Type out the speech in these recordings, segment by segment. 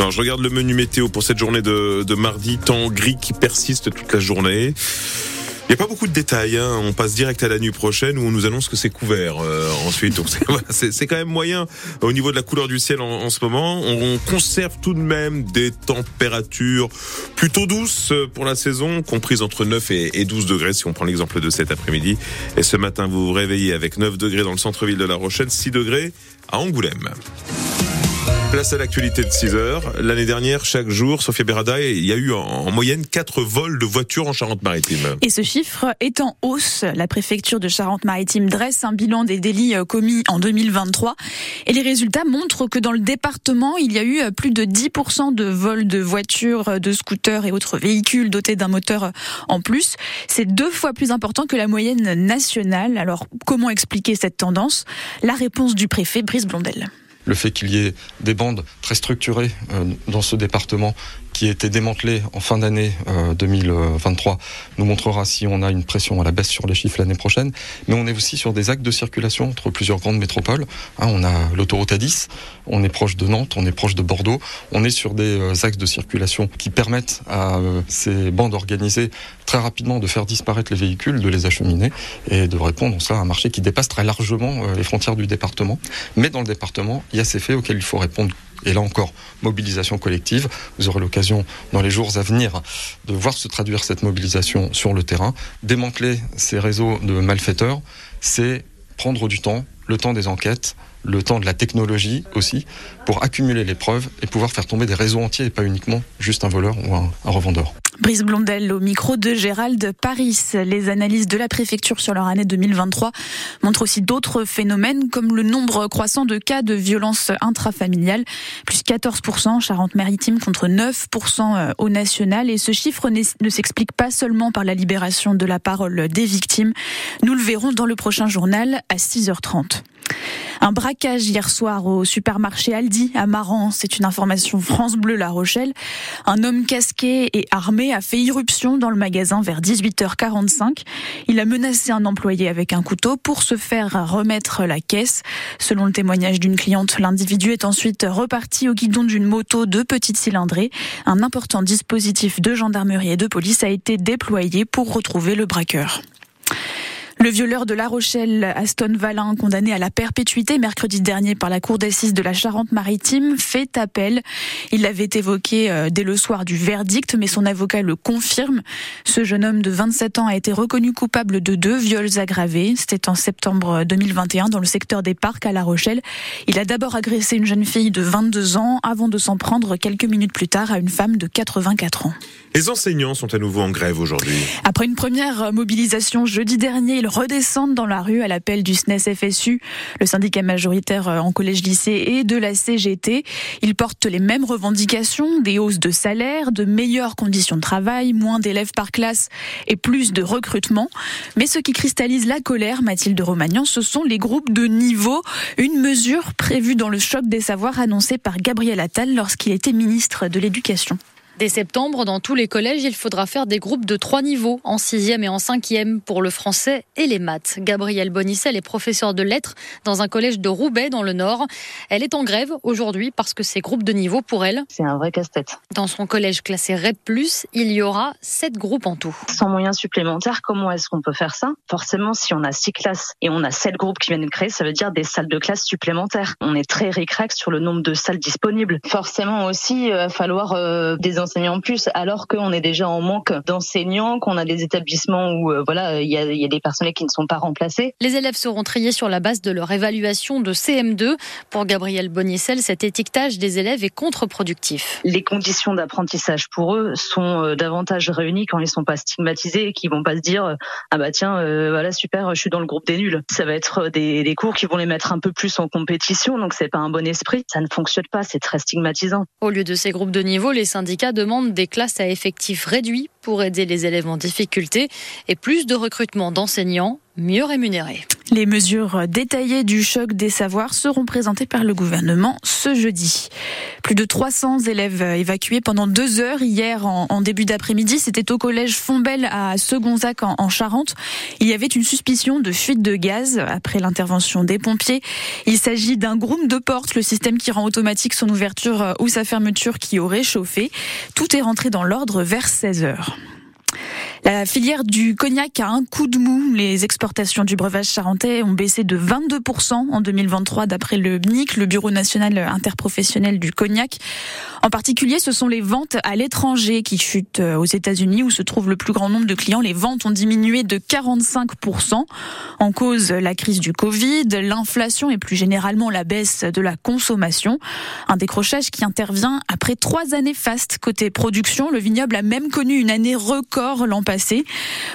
Alors, je regarde le menu météo pour cette journée de, mardi. Temps gris qui persiste toute la journée. Il n'y a pas beaucoup de détails. Hein. On passe direct à la nuit prochaine où on nous annonce que c'est couvert euh, ensuite. Donc c'est quand même moyen au niveau de la couleur du ciel en, ce moment. On, conserve tout de même des températures plutôt douces pour la saison, comprises entre 9 et, et 12 degrés si on prend l'exemple de cet après-midi. Et ce matin, vous vous réveillez avec 9 degrés dans le centre-ville de La Rochelle, 6 degrés à Angoulême. Place à l'actualité de 6 heures. L'année dernière, chaque jour, Sophia Berada, il y a eu en moyenne 4 vols de voitures en Charente-Maritime. Et ce chiffre est en hausse. La préfecture de Charente-Maritime dresse un bilan des délits euh, commis en 2023. Et les résultats montrent que dans le département, il y a eu euh, plus de 10% de vols de voitures, euh, de scooters et autres véhicules dotés d'un moteur en plus. C'est deux fois plus important que la moyenne nationale. Alors, comment expliquer cette tendance? La réponse du préfet Brice Blondel le fait qu'il y ait des bandes très structurées euh, dans ce département qui a été démantelé en fin d'année 2023 euh, nous montrera si on a une pression à la baisse sur les chiffres l'année prochaine. Mais on est aussi sur des actes de circulation entre plusieurs grandes métropoles. Hein, on a l'autoroute A10, on est proche de Nantes, on est proche de Bordeaux. On est sur des euh, axes de circulation qui permettent à euh, ces bandes organisées très rapidement de faire disparaître les véhicules, de les acheminer et de répondre à un marché qui dépasse très largement les frontières du département. Mais dans le département, il y a ces faits auxquels il faut répondre et là encore, mobilisation collective. Vous aurez l'occasion dans les jours à venir de voir se traduire cette mobilisation sur le terrain. Démanteler ces réseaux de malfaiteurs, c'est prendre du temps, le temps des enquêtes, le temps de la technologie aussi, pour accumuler les preuves et pouvoir faire tomber des réseaux entiers et pas uniquement juste un voleur ou un, revendeur. Brice Blondel au micro de Gérald Paris. Les analyses de la préfecture sur leur année 2023 montrent aussi d'autres phénomènes comme le nombre croissant de cas de violence intrafamiliale, plus 14% Charente-Maritime contre 9% euh, au national. Et ce chiffre ne s'explique pas seulement par la libération de la parole des victimes. Nous le verrons dans le prochain journal à 6h30. Un braquage hier soir au supermarché Aldi à Maran, c'est une information France Bleu La Rochelle. Un homme casqué et armé a fait irruption dans le magasin vers 18h45. Il a menacé un employé avec un couteau pour se faire remettre la caisse. Selon le témoignage d'une cliente, l'individu est ensuite reparti au guidon d'une moto de petite cylindrée. Un important dispositif de gendarmerie et de police a été déployé pour retrouver le braqueur. Le violeur de La Rochelle, Aston Valin, condamné à la perpétuité mercredi dernier par la Cour d'assises de la Charente-Maritime, fait appel. Il l'avait évoqué euh, dès le soir du verdict, mais son avocat le confirme. Ce jeune homme de 27 ans a été reconnu coupable de deux viols aggravés. C'était en septembre 2021 dans le secteur des parcs à La Rochelle. Il a d'abord agressé une jeune fille de 22 ans avant de s'en prendre quelques minutes plus tard à une femme de 84 ans. Les enseignants sont à nouveau en grève aujourd'hui. Après une première mobilisation jeudi dernier, ils redescendent dans la rue à l'appel du SNES FSU, le syndicat majoritaire en collège-lycée et de la CGT. Ils portent les mêmes revendications, des hausses de salaire, de meilleures conditions de travail, moins d'élèves par classe et plus de recrutement. Mais ce qui cristallise la colère, Mathilde Romagnan, ce sont les groupes de niveau, une mesure prévue dans le choc des savoirs annoncé par Gabriel Attal lorsqu'il était ministre de l'Éducation. Dès septembre, dans tous les collèges, il faudra faire des groupes de trois niveaux, en sixième et en cinquième, pour le français et les maths. Gabrielle Bonicel est professeure de lettres dans un collège de Roubaix, dans le Nord. Elle est en grève aujourd'hui parce que ces groupes de niveau, pour elle, c'est un vrai casse-tête. Dans son collège classé REP+, il y aura sept groupes en tout. Sans moyens supplémentaires, comment est-ce qu'on peut faire ça? Forcément, si on a six classes et on a sept groupes qui viennent de créer, ça veut dire des salles de classe supplémentaires. On est très ricrac sur le nombre de salles disponibles. Forcément aussi, il va falloir euh, des enseignants en plus, alors qu'on est déjà en manque d'enseignants, qu'on a des établissements où euh, voilà, il y a, des personnels qui ne sont pas remplacés. Les élèves seront triés sur la base de leur évaluation de CM2. Pour Gabriel Bonissel, cet étiquetage des élèves est contre-productif. Les conditions d'apprentissage pour eux sont euh, davantage réunies quand ils sont pas stigmatisés et qui vont pas se dire ah bah tiens euh, voilà super je suis dans le groupe des nuls. Ça va être des, des cours qui vont les mettre un peu plus en compétition donc c'est pas un bon esprit. Ça ne fonctionne pas, c'est très stigmatisant. Au lieu de ces groupes de niveau, les syndicats demandent des classes à effectifs réduits pour aider les élèves en difficulté et plus de recrutement d'enseignants mieux rémunérés. Les mesures détaillées du choc des savoirs seront présentées par le gouvernement ce jeudi. Plus de 300 élèves évacués pendant deux heures hier en, début d'après-midi. C'était au collège Fombelle à Segonzac en, en Charente. Il y avait une suspicion de fuite de gaz après l'intervention des pompiers. Il s'agit d'un groupe de portes, le système qui rend automatique son ouverture ou sa fermeture qui aurait chauffé. Tout est rentré dans l'ordre vers 16 heures. La filière du cognac a un coup de mou. Les exportations du breuvage charentais ont baissé de 22% en 2023 d'après le BNIC, le Bureau national interprofessionnel du cognac. En particulier, ce sont les ventes à l'étranger qui chutent aux États-Unis où se trouve le plus grand nombre de clients. Les ventes ont diminué de 45%. En cause, la crise du Covid, l'inflation et plus généralement la baisse de la consommation. Un décrochage qui intervient après trois années fastes côté production. Le vignoble a même connu une année record l'an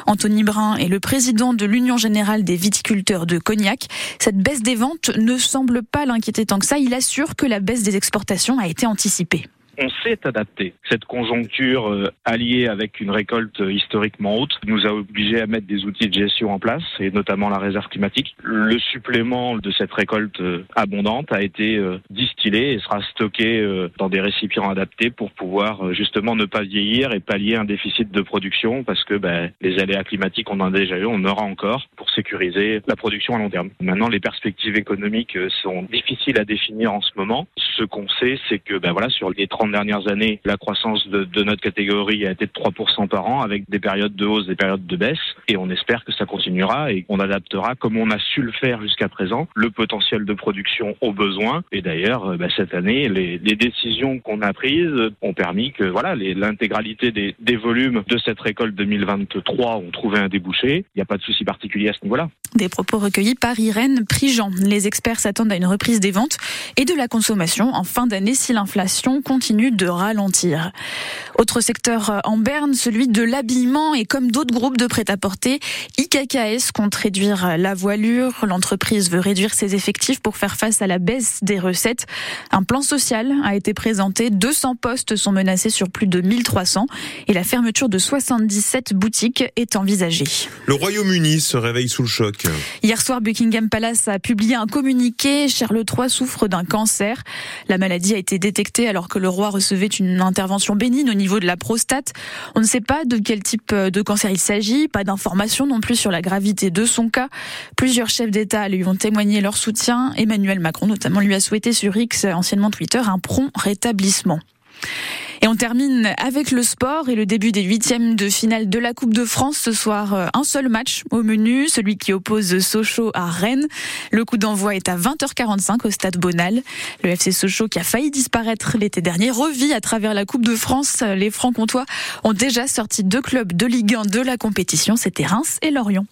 Anthony Brun est le président de l'Union générale des viticulteurs de Cognac. Cette baisse des ventes ne semble pas l'inquiéter tant que ça. Il assure que la baisse des exportations a été anticipée on s'est adapté. Cette conjoncture euh, alliée avec une récolte historiquement haute nous a obligés à mettre des outils de gestion en place, et notamment la réserve climatique. Le supplément de cette récolte euh, abondante a été euh, distillé et sera stocké dans des récipients adaptés pour pouvoir justement ne pas vieillir et pallier un déficit de production parce que ben, les aléas climatiques, on en a déjà eu, on en aura encore pour sécuriser la production à long terme. Maintenant, les perspectives économiques sont difficiles à définir en ce moment. Ce qu'on sait, c'est que ben, voilà, sur les 30 dernières années, la croissance de, notre catégorie a été de 3% par an, avec des périodes de hausse, des périodes de baisse. Et on espère que ça continuera et qu'on adaptera, comme on a su le faire jusqu'à présent, le potentiel de production aux besoins. Et d'ailleurs, euh, bah, cette année, les, décisions qu'on a prises ont permis que voilà, l'intégralité des, des volumes de cette récolte 2023 ont trouvé un débouché. Il n'y a pas de souci particulier à ce niveau-là. Des propos recueillis par Irène Prigent. Les experts s'attendent à une reprise des ventes et de la consommation en fin d'année si l'inflation continue de ralentir. Autre secteur en berne, celui de l'habillement et comme d'autres groupes de prêt-à-porter, IKKS compte réduire la voilure. L'entreprise veut réduire ses effectifs pour faire face à la baisse des recettes. Un plan social a été présenté. 200 postes sont menacés sur plus de 1300 et la fermeture de 77 boutiques est envisagée. Le Royaume-Uni se réveille sous le choc. Hier soir, Buckingham Palace a publié un communiqué. Charles III souffre d'un cancer. La maladie a été détectée alors que le roi recevait une intervention bénigne au niveau de la prostate. On ne sait pas de quel type de cancer il s'agit, pas d'informations non plus sur la gravité de son cas. Plusieurs chefs d'État lui ont témoigné leur soutien. Emmanuel Macron notamment lui a souhaité sur X, anciennement Twitter, un prompt rétablissement. Et on termine avec le sport et le début des huitièmes de finale de la Coupe de France ce soir. Euh, un seul match au menu, celui qui oppose Sochaux à Rennes. Le coup d'envoi est à 20h45 au stade Bonal. Le FC Sochaux qui a failli disparaître l'été dernier revit à travers la Coupe de France. Les Francs-Comtois ont déjà sorti deux clubs de Ligue 1 de la compétition, c'était Reims et Lorient.